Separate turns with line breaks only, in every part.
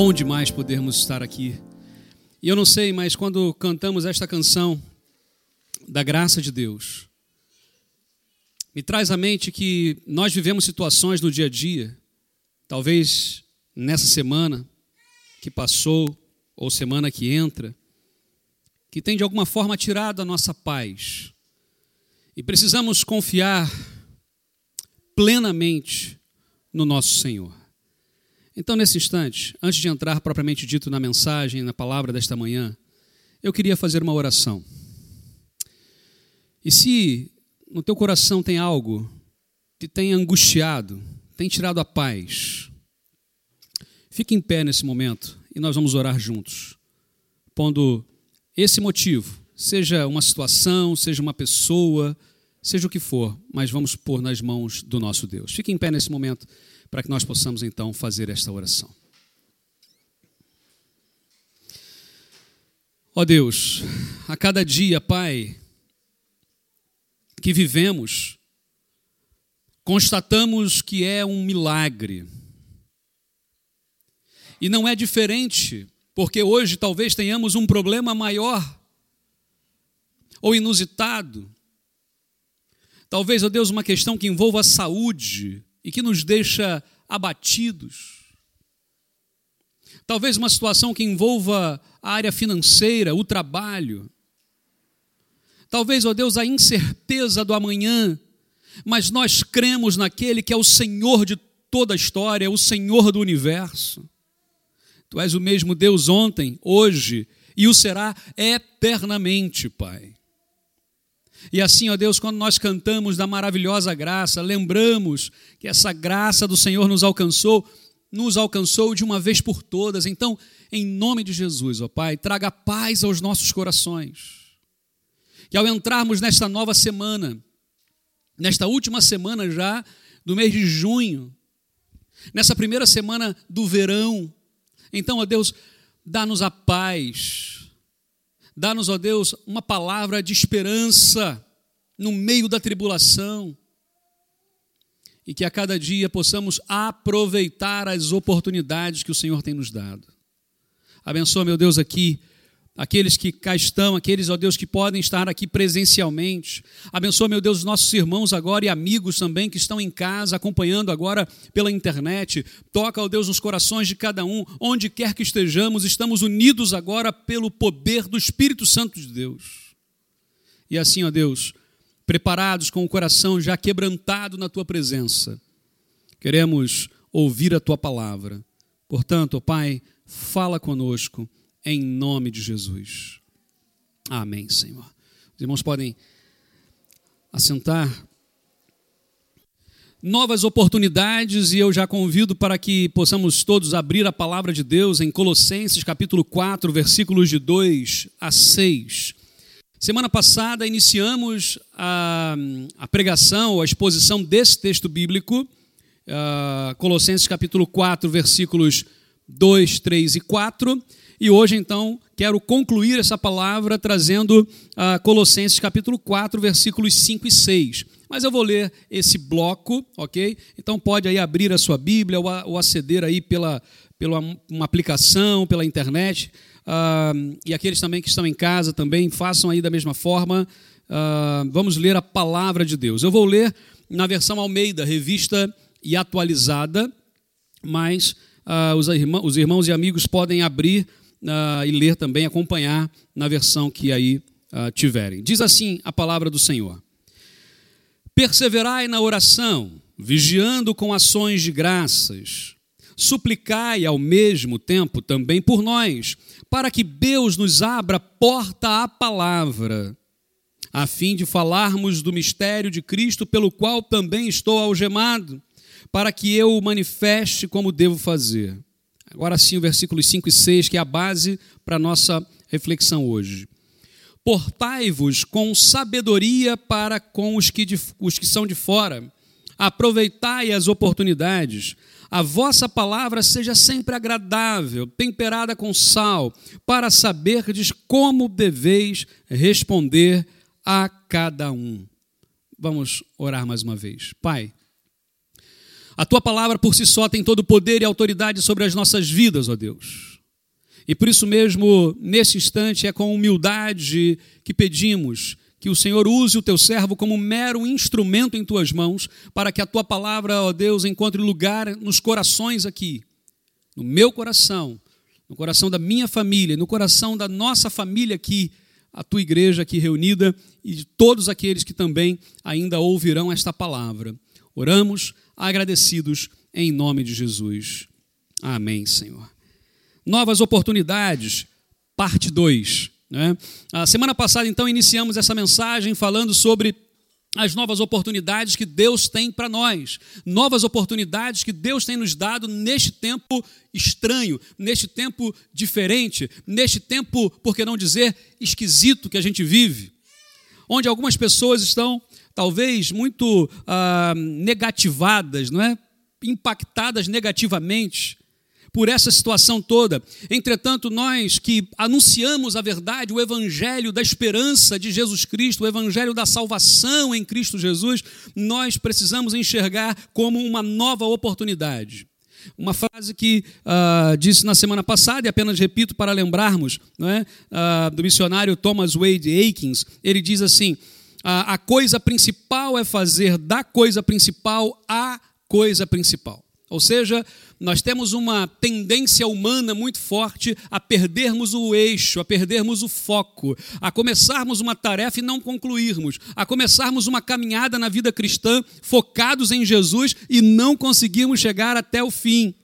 bom demais podermos estar aqui. E eu não sei, mas quando cantamos esta canção da graça de Deus, me traz à mente que nós vivemos situações no dia a dia, talvez nessa semana que passou ou semana que entra, que tem de alguma forma tirado a nossa paz. E precisamos confiar plenamente no nosso Senhor. Então, nesse instante, antes de entrar propriamente dito na mensagem, na palavra desta manhã, eu queria fazer uma oração. E se no teu coração tem algo que tem angustiado, tem tirado a paz, fique em pé nesse momento e nós vamos orar juntos, pondo esse motivo, seja uma situação, seja uma pessoa, seja o que for, mas vamos pôr nas mãos do nosso Deus. Fique em pé nesse momento para que nós possamos então fazer esta oração. Ó Deus, a cada dia, Pai, que vivemos, constatamos que é um milagre. E não é diferente, porque hoje talvez tenhamos um problema maior ou inusitado. Talvez, ó Deus, uma questão que envolva a saúde, e que nos deixa abatidos. Talvez uma situação que envolva a área financeira, o trabalho. Talvez, ó Deus, a incerteza do amanhã, mas nós cremos naquele que é o Senhor de toda a história, o Senhor do universo. Tu és o mesmo Deus ontem, hoje e o será eternamente, Pai. E assim, ó Deus, quando nós cantamos da maravilhosa graça, lembramos que essa graça do Senhor nos alcançou, nos alcançou de uma vez por todas. Então, em nome de Jesus, ó Pai, traga paz aos nossos corações. Que ao entrarmos nesta nova semana, nesta última semana já do mês de junho, nessa primeira semana do verão, então, ó Deus, dá-nos a paz, Dá-nos, ó Deus, uma palavra de esperança no meio da tribulação. E que a cada dia possamos aproveitar as oportunidades que o Senhor tem nos dado. Abençoa, meu Deus, aqui aqueles que cá estão, aqueles, ó Deus, que podem estar aqui presencialmente. Abençoa, meu Deus, os nossos irmãos agora e amigos também que estão em casa, acompanhando agora pela internet. Toca, ó Deus, nos corações de cada um, onde quer que estejamos, estamos unidos agora pelo poder do Espírito Santo de Deus. E assim, ó Deus, preparados com o coração já quebrantado na tua presença, queremos ouvir a tua palavra. Portanto, ó Pai, fala conosco em nome de Jesus. Amém, Senhor. Os irmãos podem assentar. Novas oportunidades, e eu já convido para que possamos todos abrir a palavra de Deus em Colossenses capítulo 4, versículos de 2 a 6. Semana passada iniciamos a, a pregação, a exposição desse texto bíblico, uh, Colossenses capítulo 4, versículos 2, 3 e 4. E hoje, então, quero concluir essa palavra trazendo uh, Colossenses capítulo 4, versículos 5 e 6. Mas eu vou ler esse bloco, ok? Então pode aí abrir a sua Bíblia ou, ou aceder aí pela, pela uma aplicação, pela internet. Uh, e aqueles também que estão em casa também, façam aí da mesma forma. Uh, vamos ler a palavra de Deus. Eu vou ler na versão Almeida, revista e atualizada, mas uh, os, irmãos, os irmãos e amigos podem abrir uh, e ler também, acompanhar na versão que aí uh, tiverem. Diz assim a palavra do Senhor: Perseverai na oração, vigiando com ações de graças. Suplicai ao mesmo tempo também por nós, para que Deus nos abra porta à palavra, a fim de falarmos do mistério de Cristo, pelo qual também estou algemado, para que eu o manifeste como devo fazer. Agora sim, o versículos 5 e 6, que é a base para a nossa reflexão hoje. Portai-vos com sabedoria para com os que, de, os que são de fora, aproveitai as oportunidades, a vossa palavra seja sempre agradável, temperada com sal, para saberdes como deveis responder a cada um. Vamos orar mais uma vez. Pai, A tua palavra por si só tem todo o poder e autoridade sobre as nossas vidas, ó Deus. E por isso mesmo, nesse instante, é com humildade que pedimos que o Senhor use o teu servo como mero instrumento em tuas mãos, para que a tua palavra, ó Deus, encontre lugar nos corações aqui, no meu coração, no coração da minha família, no coração da nossa família aqui, a tua igreja aqui reunida e de todos aqueles que também ainda ouvirão esta palavra. Oramos agradecidos em nome de Jesus. Amém, Senhor. Novas oportunidades, parte 2. Né? A semana passada, então, iniciamos essa mensagem falando sobre as novas oportunidades que Deus tem para nós, novas oportunidades que Deus tem nos dado neste tempo estranho, neste tempo diferente, neste tempo, por que não dizer, esquisito que a gente vive, onde algumas pessoas estão talvez muito ah, negativadas, não é? impactadas negativamente por essa situação toda. Entretanto, nós que anunciamos a verdade, o evangelho da esperança de Jesus Cristo, o evangelho da salvação em Cristo Jesus, nós precisamos enxergar como uma nova oportunidade. Uma frase que uh, disse na semana passada, e apenas repito para lembrarmos, é? uh, do missionário Thomas Wade Aikins, ele diz assim: a coisa principal é fazer da coisa principal a coisa principal. Ou seja, nós temos uma tendência humana muito forte a perdermos o eixo, a perdermos o foco, a começarmos uma tarefa e não concluirmos, a começarmos uma caminhada na vida cristã focados em Jesus e não conseguirmos chegar até o fim.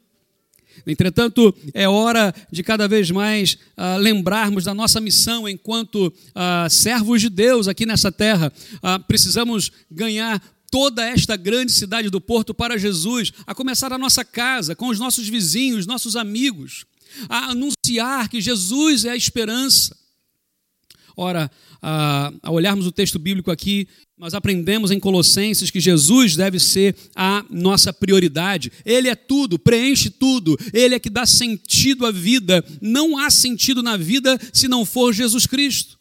Entretanto, é hora de cada vez mais uh, lembrarmos da nossa missão enquanto uh, servos de Deus aqui nessa terra. Uh, precisamos ganhar toda esta grande cidade do Porto para Jesus, a começar a nossa casa, com os nossos vizinhos, nossos amigos, a anunciar que Jesus é a esperança. Ora, ao olharmos o texto bíblico aqui, nós aprendemos em Colossenses que Jesus deve ser a nossa prioridade. Ele é tudo, preenche tudo. Ele é que dá sentido à vida. Não há sentido na vida se não for Jesus Cristo.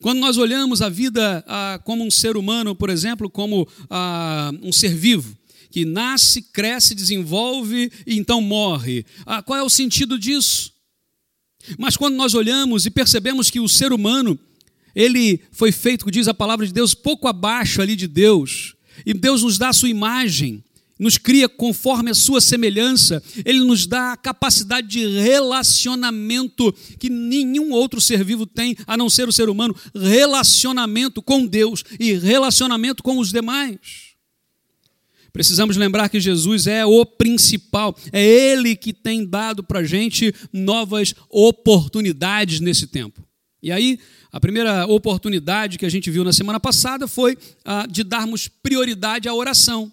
Quando nós olhamos a vida ah, como um ser humano, por exemplo, como ah, um ser vivo, que nasce, cresce, desenvolve e então morre, ah, qual é o sentido disso? Mas quando nós olhamos e percebemos que o ser humano, ele foi feito, diz a palavra de Deus, pouco abaixo ali de Deus, e Deus nos dá a sua imagem, nos cria conforme a sua semelhança, ele nos dá a capacidade de relacionamento que nenhum outro ser vivo tem, a não ser o ser humano, relacionamento com Deus e relacionamento com os demais. Precisamos lembrar que Jesus é o principal, é Ele que tem dado para a gente novas oportunidades nesse tempo. E aí, a primeira oportunidade que a gente viu na semana passada foi a de darmos prioridade à oração.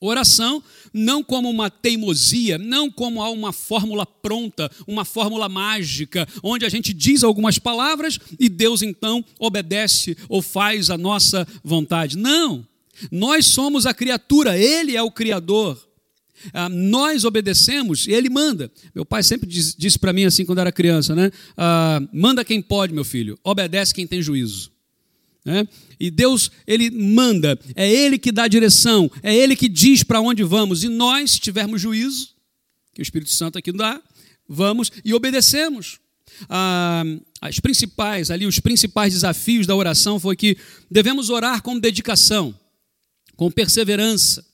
Oração não como uma teimosia, não como uma fórmula pronta, uma fórmula mágica, onde a gente diz algumas palavras e Deus então obedece ou faz a nossa vontade. Não. Nós somos a criatura, Ele é o Criador. Ah, nós obedecemos e Ele manda. Meu pai sempre diz, disse para mim assim quando era criança, né? Ah, manda quem pode, meu filho, obedece quem tem juízo. Né? E Deus, Ele manda, é Ele que dá a direção, é Ele que diz para onde vamos. E nós, se tivermos juízo, que o Espírito Santo aqui dá, vamos e obedecemos. Ah, as principais, ali, os principais desafios da oração foi que devemos orar com dedicação, com perseverança,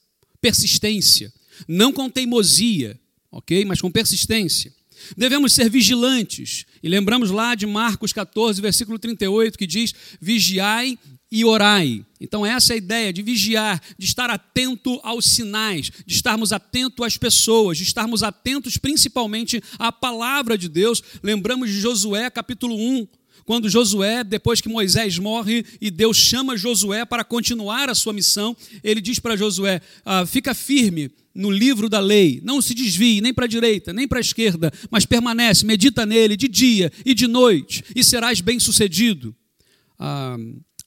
persistência, não com teimosia, ok? Mas com persistência. Devemos ser vigilantes. E lembramos lá de Marcos 14, versículo 38, que diz: Vigiai e orai. Então, essa é a ideia de vigiar, de estar atento aos sinais, de estarmos atentos às pessoas, de estarmos atentos principalmente à palavra de Deus. Lembramos de Josué, capítulo 1, quando Josué, depois que Moisés morre e Deus chama Josué para continuar a sua missão, ele diz para Josué: ah, fica firme no livro da lei, não se desvie nem para a direita, nem para a esquerda, mas permanece, medita nele de dia e de noite, e serás bem-sucedido. Ah,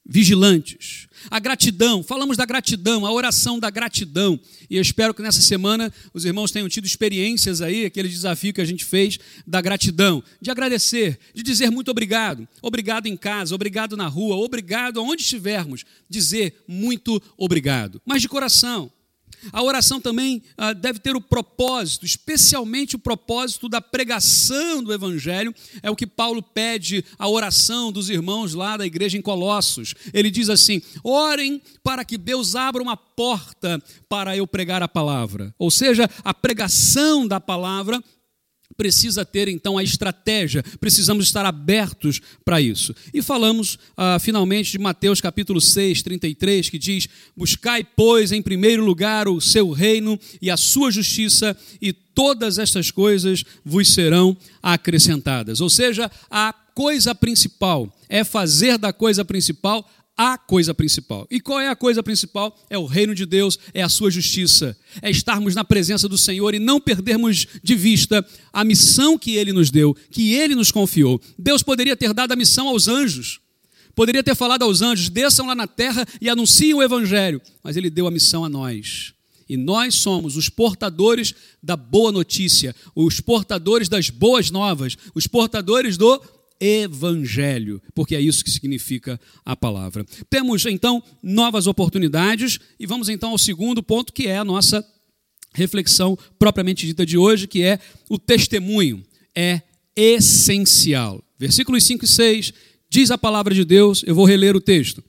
vigilantes. A gratidão, falamos da gratidão, a oração da gratidão. E eu espero que nessa semana os irmãos tenham tido experiências aí, aquele desafio que a gente fez da gratidão, de agradecer, de dizer muito obrigado. Obrigado em casa, obrigado na rua, obrigado aonde estivermos. Dizer muito obrigado, mas de coração. A oração também ah, deve ter o propósito, especialmente o propósito da pregação do Evangelho. É o que Paulo pede a oração dos irmãos lá da igreja em Colossos. Ele diz assim: orem para que Deus abra uma porta para eu pregar a palavra. Ou seja, a pregação da palavra precisa ter então a estratégia, precisamos estar abertos para isso. E falamos ah, finalmente de Mateus capítulo 6, 33, que diz: Buscai, pois, em primeiro lugar o seu reino e a sua justiça, e todas estas coisas vos serão acrescentadas. Ou seja, a coisa principal é fazer da coisa principal a coisa principal. E qual é a coisa principal? É o reino de Deus, é a sua justiça, é estarmos na presença do Senhor e não perdermos de vista a missão que ele nos deu, que ele nos confiou. Deus poderia ter dado a missão aos anjos, poderia ter falado aos anjos: desçam lá na terra e anunciem o evangelho, mas ele deu a missão a nós. E nós somos os portadores da boa notícia, os portadores das boas novas, os portadores do evangelho, porque é isso que significa a palavra. Temos então novas oportunidades e vamos então ao segundo ponto, que é a nossa reflexão propriamente dita de hoje, que é o testemunho. É essencial. Versículos 5 e 6 diz a palavra de Deus, eu vou reler o texto.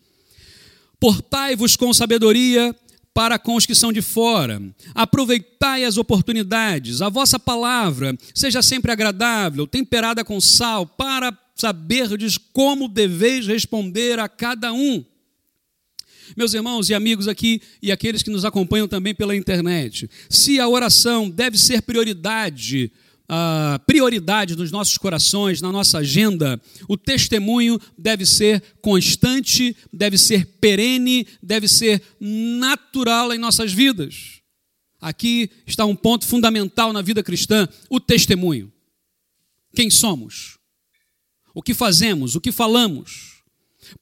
Portai-vos com sabedoria para com os que são de fora. Aproveitai as oportunidades. A vossa palavra seja sempre agradável, temperada com sal, para saberdes como deveis responder a cada um. Meus irmãos e amigos aqui e aqueles que nos acompanham também pela internet, se a oração deve ser prioridade uh, prioridade nos nossos corações, na nossa agenda, o testemunho deve ser constante, deve ser perene, deve ser natural em nossas vidas. Aqui está um ponto fundamental na vida cristã: o testemunho. Quem somos? O que fazemos? O que falamos?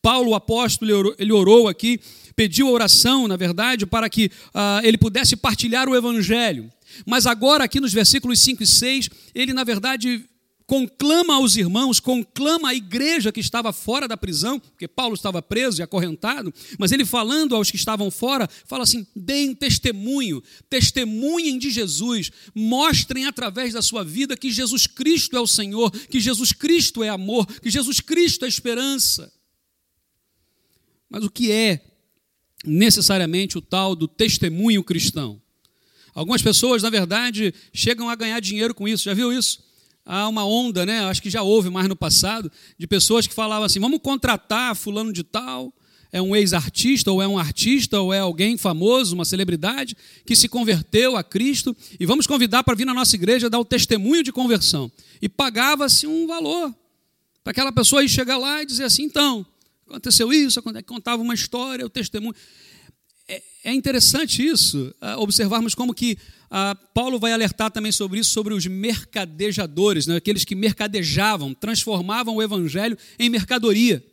Paulo, o apóstolo, ele orou aqui, pediu oração, na verdade, para que uh, ele pudesse partilhar o evangelho. Mas agora, aqui nos versículos 5 e 6, ele, na verdade, conclama aos irmãos, conclama a igreja que estava fora da prisão, porque Paulo estava preso e acorrentado, mas ele falando aos que estavam fora, fala assim: deem testemunho, testemunhem de Jesus, mostrem através da sua vida que Jesus Cristo é o Senhor, que Jesus Cristo é amor, que Jesus Cristo é esperança. Mas o que é necessariamente o tal do testemunho cristão? Algumas pessoas, na verdade, chegam a ganhar dinheiro com isso. Já viu isso? Há uma onda, né? Acho que já houve mais no passado, de pessoas que falavam assim: vamos contratar fulano de tal, é um ex-artista, ou é um artista, ou é alguém famoso, uma celebridade, que se converteu a Cristo, e vamos convidar para vir na nossa igreja dar o testemunho de conversão. E pagava-se um valor para aquela pessoa ir chegar lá e dizer assim: então, aconteceu isso, contava uma história, o testemunho é, é interessante isso, uh, observarmos como que uh, Paulo vai alertar também sobre isso, sobre os mercadejadores, né, aqueles que mercadejavam, transformavam o evangelho em mercadoria.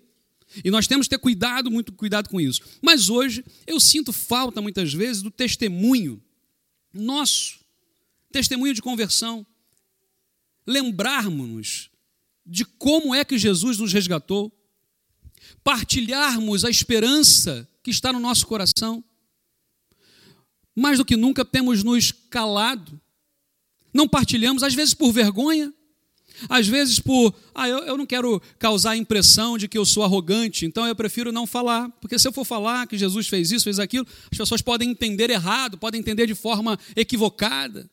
E nós temos que ter cuidado, muito cuidado com isso. Mas hoje eu sinto falta muitas vezes do testemunho nosso, testemunho de conversão. Lembrarmos-nos de como é que Jesus nos resgatou, partilharmos a esperança que está no nosso coração. Mais do que nunca temos nos calado, não partilhamos, às vezes por vergonha, às vezes por, ah, eu, eu não quero causar a impressão de que eu sou arrogante, então eu prefiro não falar, porque se eu for falar que Jesus fez isso, fez aquilo, as pessoas podem entender errado, podem entender de forma equivocada.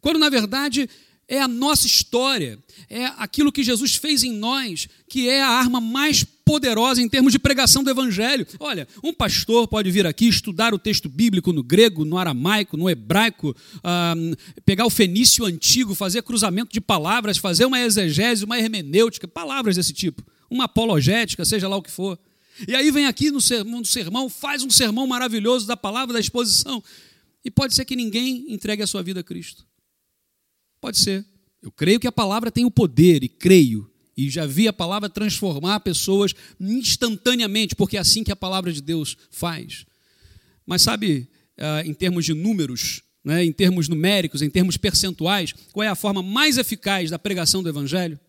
Quando na verdade é a nossa história, é aquilo que Jesus fez em nós, que é a arma mais poderosa em termos de pregação do Evangelho. Olha, um pastor pode vir aqui estudar o texto bíblico no grego, no aramaico, no hebraico, pegar o fenício antigo, fazer cruzamento de palavras, fazer uma exegese, uma hermenêutica, palavras desse tipo, uma apologética, seja lá o que for. E aí vem aqui no sermão faz um sermão maravilhoso da palavra, da exposição. E pode ser que ninguém entregue a sua vida a Cristo. Pode ser. Eu creio que a palavra tem o poder, e creio, e já vi a palavra transformar pessoas instantaneamente, porque é assim que a palavra de Deus faz. Mas sabe, ah, em termos de números, né, em termos numéricos, em termos percentuais, qual é a forma mais eficaz da pregação do Evangelho?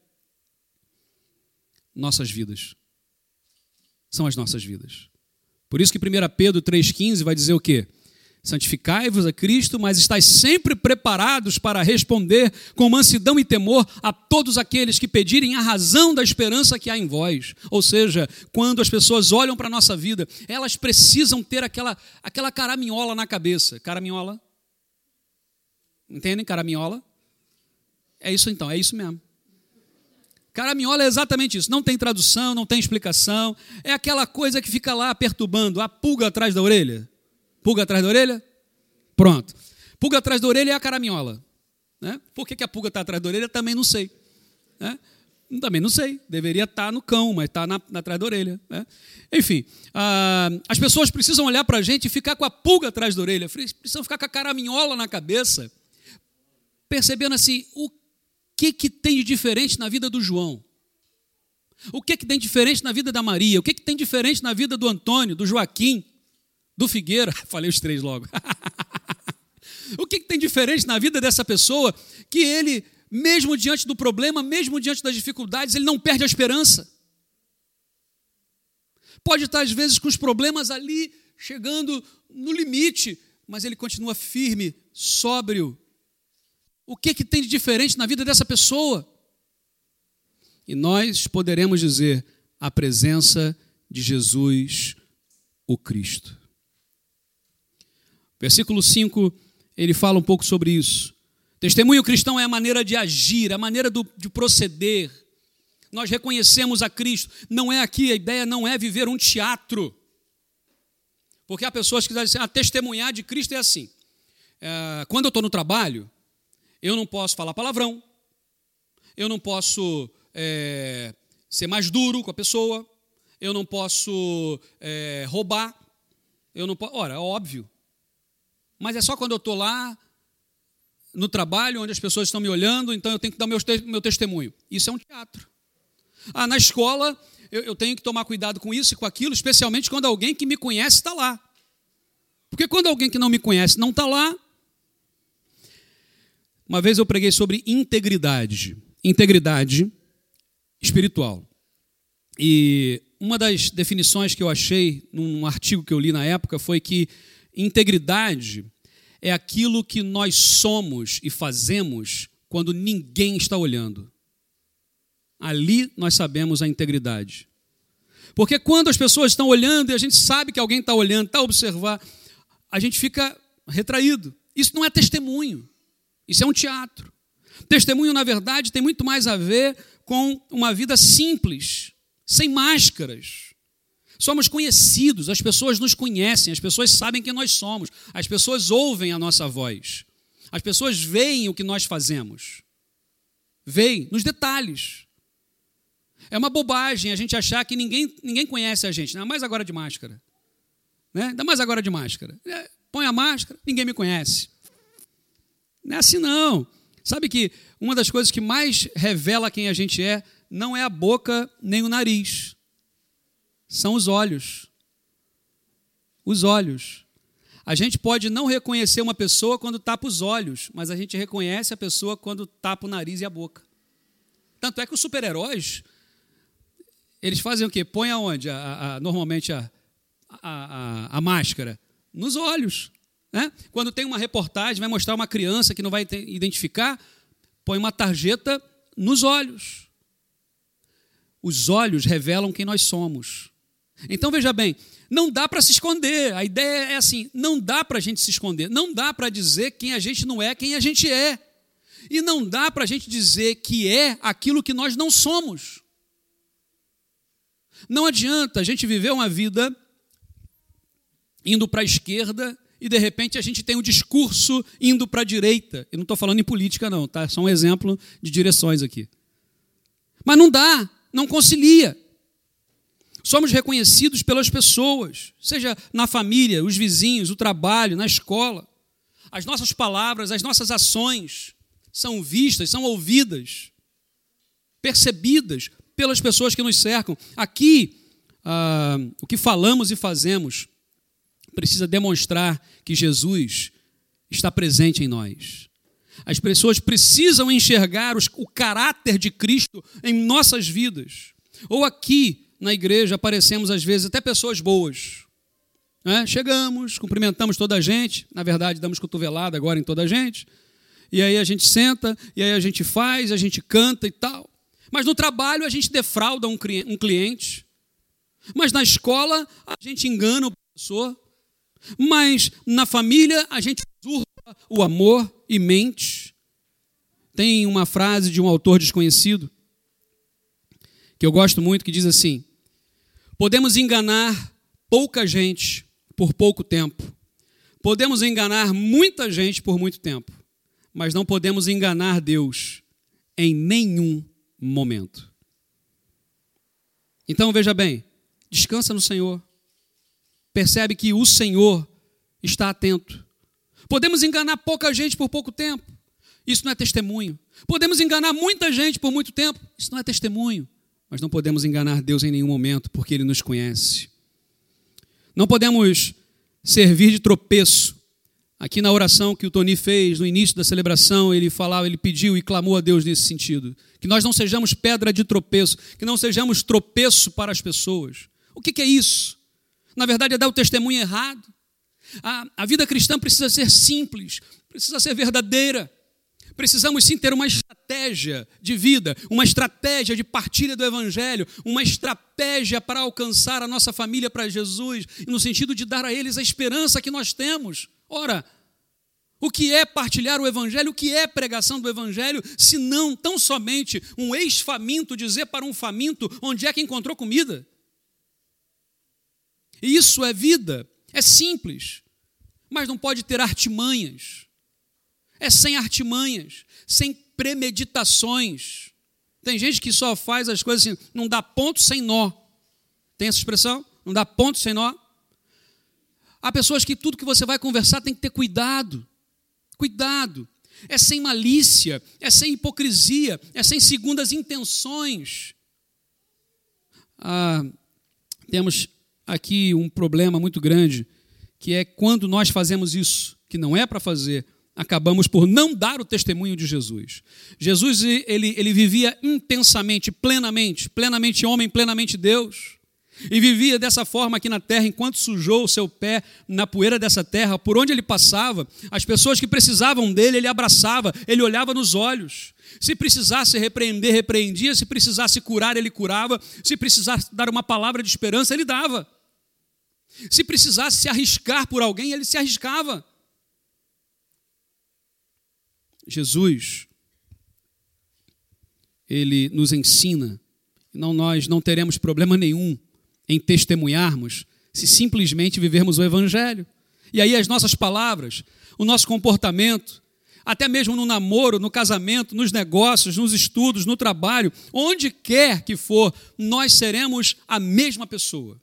Nossas vidas. São as nossas vidas. Por isso que 1 Pedro 3,15 vai dizer o quê? Santificai-vos a Cristo, mas estáis sempre preparados para responder com mansidão e temor a todos aqueles que pedirem a razão da esperança que há em vós. Ou seja, quando as pessoas olham para a nossa vida, elas precisam ter aquela, aquela caraminhola na cabeça. Caraminhola? Entendem? Caraminhola? É isso então, é isso mesmo. Caraminhola é exatamente isso. Não tem tradução, não tem explicação. É aquela coisa que fica lá perturbando, a pulga atrás da orelha. Pulga atrás da orelha? Pronto. Pulga atrás da orelha é a caraminhola. Né? Por que, que a pulga está atrás da orelha? Também não sei. Né? Também não sei. Deveria estar tá no cão, mas está na, na, atrás da orelha. Né? Enfim, ah, as pessoas precisam olhar para a gente e ficar com a pulga atrás da orelha. Precisam ficar com a caraminhola na cabeça, percebendo assim, o que, que tem de diferente na vida do João? O que, que tem diferente na vida da Maria? O que, que tem diferente na vida do Antônio, do Joaquim? Do Figueira, falei os três logo. o que, que tem diferente na vida dessa pessoa que ele, mesmo diante do problema, mesmo diante das dificuldades, ele não perde a esperança? Pode estar, às vezes, com os problemas ali, chegando no limite, mas ele continua firme, sóbrio. O que, que tem de diferente na vida dessa pessoa? E nós poderemos dizer a presença de Jesus, o Cristo. Versículo 5, ele fala um pouco sobre isso. Testemunho cristão é a maneira de agir, a maneira do, de proceder. Nós reconhecemos a Cristo. Não é aqui, a ideia não é viver um teatro. Porque há pessoas que dizem assim, ah, testemunhar de Cristo é assim. É, quando eu estou no trabalho, eu não posso falar palavrão, eu não posso é, ser mais duro com a pessoa, eu não posso é, roubar, eu não posso. Ora, é óbvio, mas é só quando eu estou lá no trabalho, onde as pessoas estão me olhando, então eu tenho que dar meu, meu testemunho. Isso é um teatro. Ah, na escola, eu, eu tenho que tomar cuidado com isso e com aquilo, especialmente quando alguém que me conhece está lá. Porque quando alguém que não me conhece não está lá. Uma vez eu preguei sobre integridade. Integridade espiritual. E uma das definições que eu achei num artigo que eu li na época foi que Integridade é aquilo que nós somos e fazemos quando ninguém está olhando. Ali nós sabemos a integridade. Porque quando as pessoas estão olhando e a gente sabe que alguém está olhando, está observando, a gente fica retraído. Isso não é testemunho, isso é um teatro. Testemunho, na verdade, tem muito mais a ver com uma vida simples, sem máscaras, Somos conhecidos, as pessoas nos conhecem, as pessoas sabem quem nós somos, as pessoas ouvem a nossa voz, as pessoas veem o que nós fazemos, veem nos detalhes. É uma bobagem a gente achar que ninguém, ninguém conhece a gente, ainda mais agora de máscara. Né? Ainda mais agora de máscara. É, põe a máscara, ninguém me conhece. Não é assim não. Sabe que uma das coisas que mais revela quem a gente é não é a boca nem o nariz são os olhos. Os olhos. A gente pode não reconhecer uma pessoa quando tapa os olhos, mas a gente reconhece a pessoa quando tapa o nariz e a boca. Tanto é que os super-heróis, eles fazem o quê? Põe aonde? A, a, a, normalmente a, a, máscara? Nos olhos. Né? Quando tem uma reportagem, vai mostrar uma criança que não vai identificar, põe uma tarjeta nos olhos. Os olhos revelam quem nós somos. Então veja bem, não dá para se esconder. A ideia é assim: não dá para a gente se esconder. Não dá para dizer quem a gente não é, quem a gente é. E não dá para a gente dizer que é aquilo que nós não somos. Não adianta a gente viver uma vida indo para a esquerda e de repente a gente tem um discurso indo para a direita. Eu não estou falando em política, não, tá? Só um exemplo de direções aqui. Mas não dá, não concilia. Somos reconhecidos pelas pessoas, seja na família, os vizinhos, o trabalho, na escola. As nossas palavras, as nossas ações são vistas, são ouvidas, percebidas pelas pessoas que nos cercam. Aqui, ah, o que falamos e fazemos precisa demonstrar que Jesus está presente em nós. As pessoas precisam enxergar os, o caráter de Cristo em nossas vidas. Ou aqui, na igreja aparecemos às vezes até pessoas boas, Né? Chegamos, cumprimentamos toda a gente, na verdade, damos cotovelada agora em toda a gente. E aí a gente senta, e aí a gente faz, a gente canta e tal. Mas no trabalho a gente defrauda um cliente. Mas na escola a gente engana o professor. Mas na família a gente usurpa o amor e mente. Tem uma frase de um autor desconhecido que eu gosto muito que diz assim: Podemos enganar pouca gente por pouco tempo. Podemos enganar muita gente por muito tempo, mas não podemos enganar Deus em nenhum momento. Então veja bem, descansa no Senhor. Percebe que o Senhor está atento. Podemos enganar pouca gente por pouco tempo. Isso não é testemunho. Podemos enganar muita gente por muito tempo. Isso não é testemunho. Mas não podemos enganar Deus em nenhum momento, porque Ele nos conhece. Não podemos servir de tropeço. Aqui na oração que o Tony fez no início da celebração, ele falava, ele pediu e clamou a Deus nesse sentido. Que nós não sejamos pedra de tropeço, que não sejamos tropeço para as pessoas. O que, que é isso? Na verdade, é dar o testemunho errado. A, a vida cristã precisa ser simples, precisa ser verdadeira. Precisamos sim ter uma estratégia de vida, uma estratégia de partilha do Evangelho, uma estratégia para alcançar a nossa família para Jesus, no sentido de dar a eles a esperança que nós temos. Ora, o que é partilhar o Evangelho? O que é pregação do Evangelho? Se não tão somente um ex-faminto dizer para um faminto onde é que encontrou comida? Isso é vida, é simples, mas não pode ter artimanhas é sem artimanhas, sem premeditações. Tem gente que só faz as coisas assim, não dá ponto sem nó. Tem essa expressão? Não dá ponto sem nó. Há pessoas que tudo que você vai conversar tem que ter cuidado. Cuidado. É sem malícia, é sem hipocrisia, é sem segundas intenções. Ah, temos aqui um problema muito grande, que é quando nós fazemos isso, que não é para fazer, acabamos por não dar o testemunho de Jesus. Jesus ele, ele vivia intensamente, plenamente, plenamente homem, plenamente Deus. E vivia dessa forma aqui na terra, enquanto sujou o seu pé na poeira dessa terra, por onde ele passava, as pessoas que precisavam dele, ele abraçava, ele olhava nos olhos. Se precisasse repreender, repreendia, se precisasse curar, ele curava, se precisasse dar uma palavra de esperança, ele dava. Se precisasse se arriscar por alguém, ele se arriscava. Jesus, ele nos ensina, não nós não teremos problema nenhum em testemunharmos se simplesmente vivermos o evangelho. E aí as nossas palavras, o nosso comportamento, até mesmo no namoro, no casamento, nos negócios, nos estudos, no trabalho, onde quer que for, nós seremos a mesma pessoa.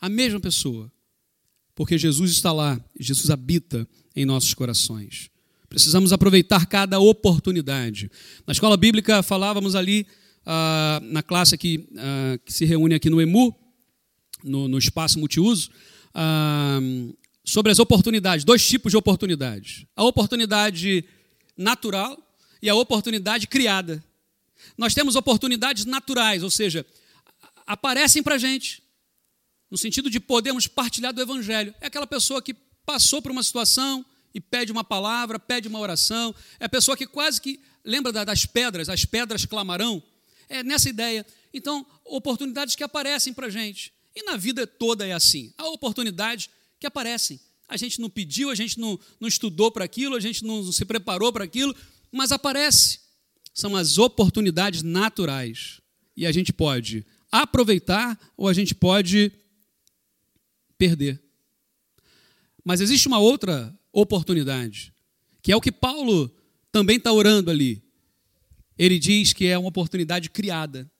A mesma pessoa. Porque Jesus está lá, Jesus habita em nossos corações. Precisamos aproveitar cada oportunidade. Na escola bíblica falávamos ali, ah, na classe aqui, ah, que se reúne aqui no EMU, no, no espaço multiuso, ah, sobre as oportunidades, dois tipos de oportunidades. A oportunidade natural e a oportunidade criada. Nós temos oportunidades naturais, ou seja, aparecem para a gente, no sentido de podermos partilhar do Evangelho. É aquela pessoa que passou por uma situação, e pede uma palavra, pede uma oração. É a pessoa que quase que lembra das pedras, as pedras clamarão. É nessa ideia. Então, oportunidades que aparecem para a gente. E na vida toda é assim. Há oportunidades que aparecem. A gente não pediu, a gente não, não estudou para aquilo, a gente não se preparou para aquilo, mas aparece. São as oportunidades naturais. E a gente pode aproveitar ou a gente pode perder. Mas existe uma outra oportunidade, que é o que Paulo também está orando ali. Ele diz que é uma oportunidade criada.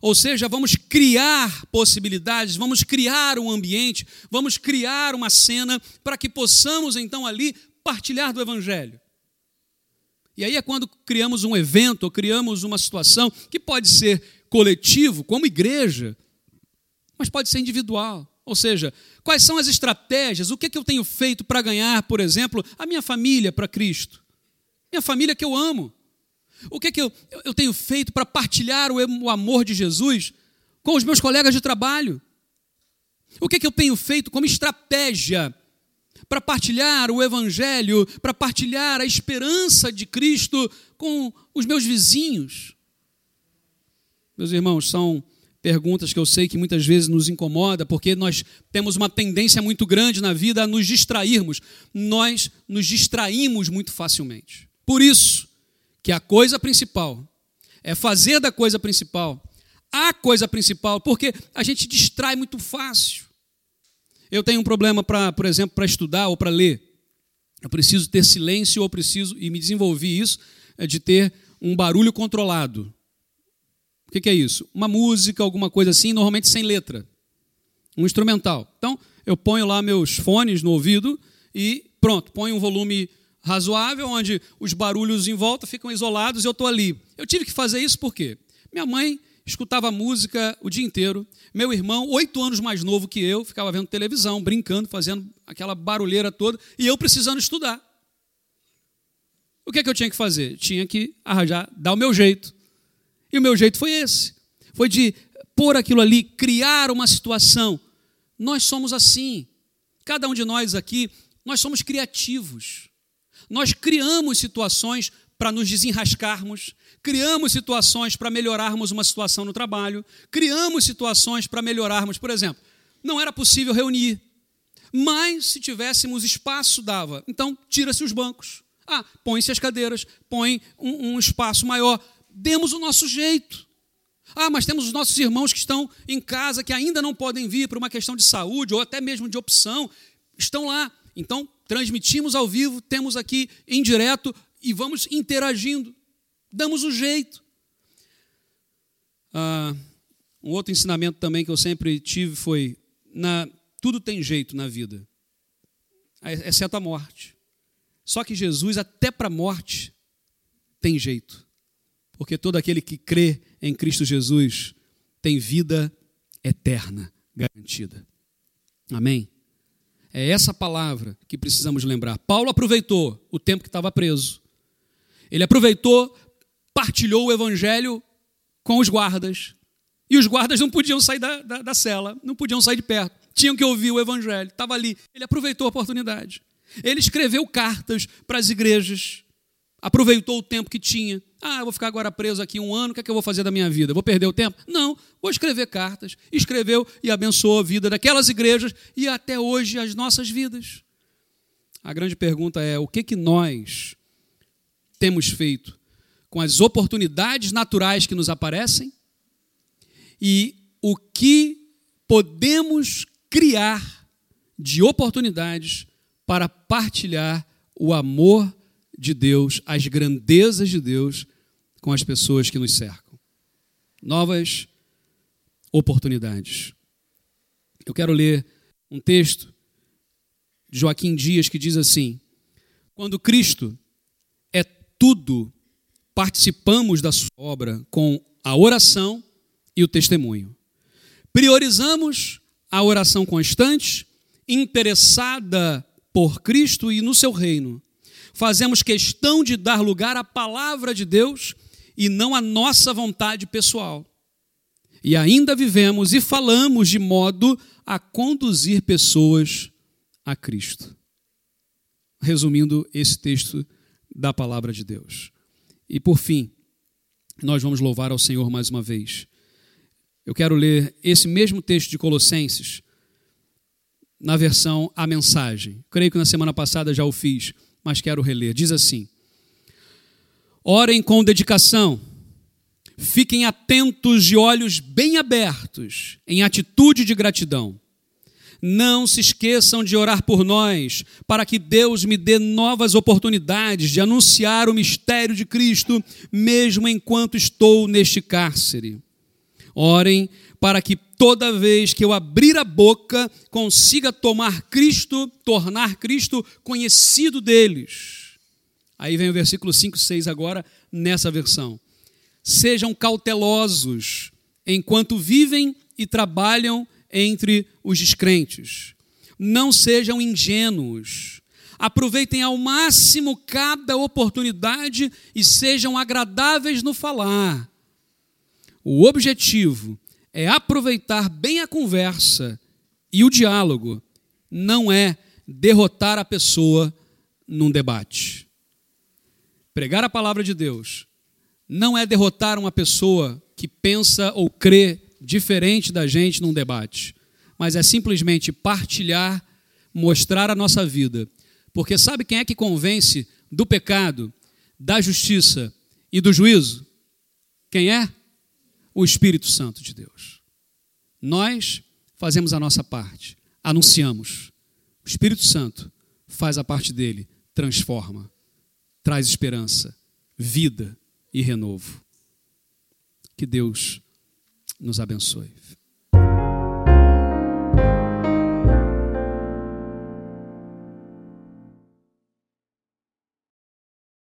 Ou seja, vamos criar possibilidades, vamos criar um ambiente, vamos criar uma cena para que possamos então ali partilhar do Evangelho. E aí é quando criamos um evento, ou criamos uma situação que pode ser coletivo, como igreja, mas pode ser individual. Ou seja, quais são as estratégias? O que, é que eu tenho feito para ganhar, por exemplo, a minha família para Cristo? Minha família que eu amo. O que, é que eu, eu tenho feito para partilhar o, amor de Jesus com os meus colegas de trabalho? O que, que eu tenho feito como estratégia para partilhar o Evangelho, para partilhar a esperança de Cristo com os meus vizinhos? Meus irmãos, são perguntas que eu sei que muitas vezes nos incomoda, porque nós temos uma tendência muito grande na vida a nos distrairmos. Nós nos distraímos muito facilmente. Por isso que a coisa principal é fazer da coisa principal a coisa principal, porque a gente distrai muito fácil. Eu tenho um problema para, por exemplo, para estudar ou para ler. Eu preciso ter silêncio ou preciso e me desenvolvi isso é de ter um barulho controlado. O que, que é isso? Uma música, alguma coisa assim, normalmente sem letra. Um instrumental. Então, eu ponho lá meus fones no ouvido e pronto, ponho um volume razoável, onde os barulhos em volta ficam isolados e eu estou ali. Eu tive que fazer isso por quê? Minha mãe escutava música o dia inteiro. Meu irmão, oito anos mais novo que eu, ficava vendo televisão, brincando, fazendo aquela barulheira toda, e eu precisando estudar. O que, é que eu tinha que fazer? Tinha que arranjar, dar o meu jeito. E o meu jeito foi esse: foi de pôr aquilo ali, criar uma situação. Nós somos assim. Cada um de nós aqui, nós somos criativos. Nós criamos situações para nos desenrascarmos, criamos situações para melhorarmos uma situação no trabalho, criamos situações para melhorarmos, por exemplo, não era possível reunir, mas se tivéssemos espaço, dava. Então, tira-se os bancos. Ah, põe-se as cadeiras, põe um, um espaço maior demos o nosso jeito. Ah, mas temos os nossos irmãos que estão em casa, que ainda não podem vir por uma questão de saúde ou até mesmo de opção, estão lá. Então, transmitimos ao vivo, temos aqui em direto e vamos interagindo. Damos o jeito. Ah, um outro ensinamento também que eu sempre tive foi: na, tudo tem jeito na vida, exceto a morte. Só que Jesus, até para a morte, tem jeito porque todo aquele que crê em Cristo Jesus tem vida eterna garantida. Amém? É essa palavra que precisamos lembrar. Paulo aproveitou o tempo que estava preso. Ele aproveitou, partilhou o evangelho com os guardas. E os guardas não podiam sair da, da, da cela, não podiam sair de perto. Tinham que ouvir o evangelho. Estava ali. Ele aproveitou a oportunidade. Ele escreveu cartas para as igrejas. Aproveitou o tempo que tinha. Ah, eu vou ficar agora preso aqui um ano, o que é que eu vou fazer da minha vida? Vou perder o tempo? Não, vou escrever cartas. Escreveu e abençoou a vida daquelas igrejas e até hoje as nossas vidas. A grande pergunta é: o que, que nós temos feito com as oportunidades naturais que nos aparecem e o que podemos criar de oportunidades para partilhar o amor de Deus, as grandezas de Deus com as pessoas que nos cercam. Novas oportunidades. Eu quero ler um texto de Joaquim Dias que diz assim: Quando Cristo é tudo, participamos da sua obra com a oração e o testemunho. Priorizamos a oração constante, interessada por Cristo e no seu reino fazemos questão de dar lugar à palavra de Deus e não à nossa vontade pessoal. E ainda vivemos e falamos de modo a conduzir pessoas a Cristo. Resumindo esse texto da palavra de Deus. E por fim, nós vamos louvar ao Senhor mais uma vez. Eu quero ler esse mesmo texto de Colossenses na versão A Mensagem. Creio que na semana passada já o fiz mas quero reler. Diz assim: Orem com dedicação, fiquem atentos de olhos bem abertos, em atitude de gratidão. Não se esqueçam de orar por nós, para que Deus me dê novas oportunidades de anunciar o mistério de Cristo, mesmo enquanto estou neste cárcere. Orem para que toda vez que eu abrir a boca, consiga tomar Cristo, tornar Cristo conhecido deles. Aí vem o versículo 5, 6 agora, nessa versão. Sejam cautelosos enquanto vivem e trabalham entre os descrentes. Não sejam ingênuos. Aproveitem ao máximo cada oportunidade e sejam agradáveis no falar. O objetivo é aproveitar bem a conversa E o diálogo não é derrotar a pessoa num debate. Pregar a palavra de Deus não é derrotar uma pessoa que pensa ou crê diferente da gente num debate, mas é simplesmente partilhar, mostrar a nossa vida. Porque sabe quem é que convence do pecado, da justiça e do juízo? Quem é? O Espírito Santo de Deus. Nós fazemos a nossa parte, anunciamos. O Espírito Santo faz a parte dele, transforma, traz esperança, vida e renovo. Que Deus nos abençoe.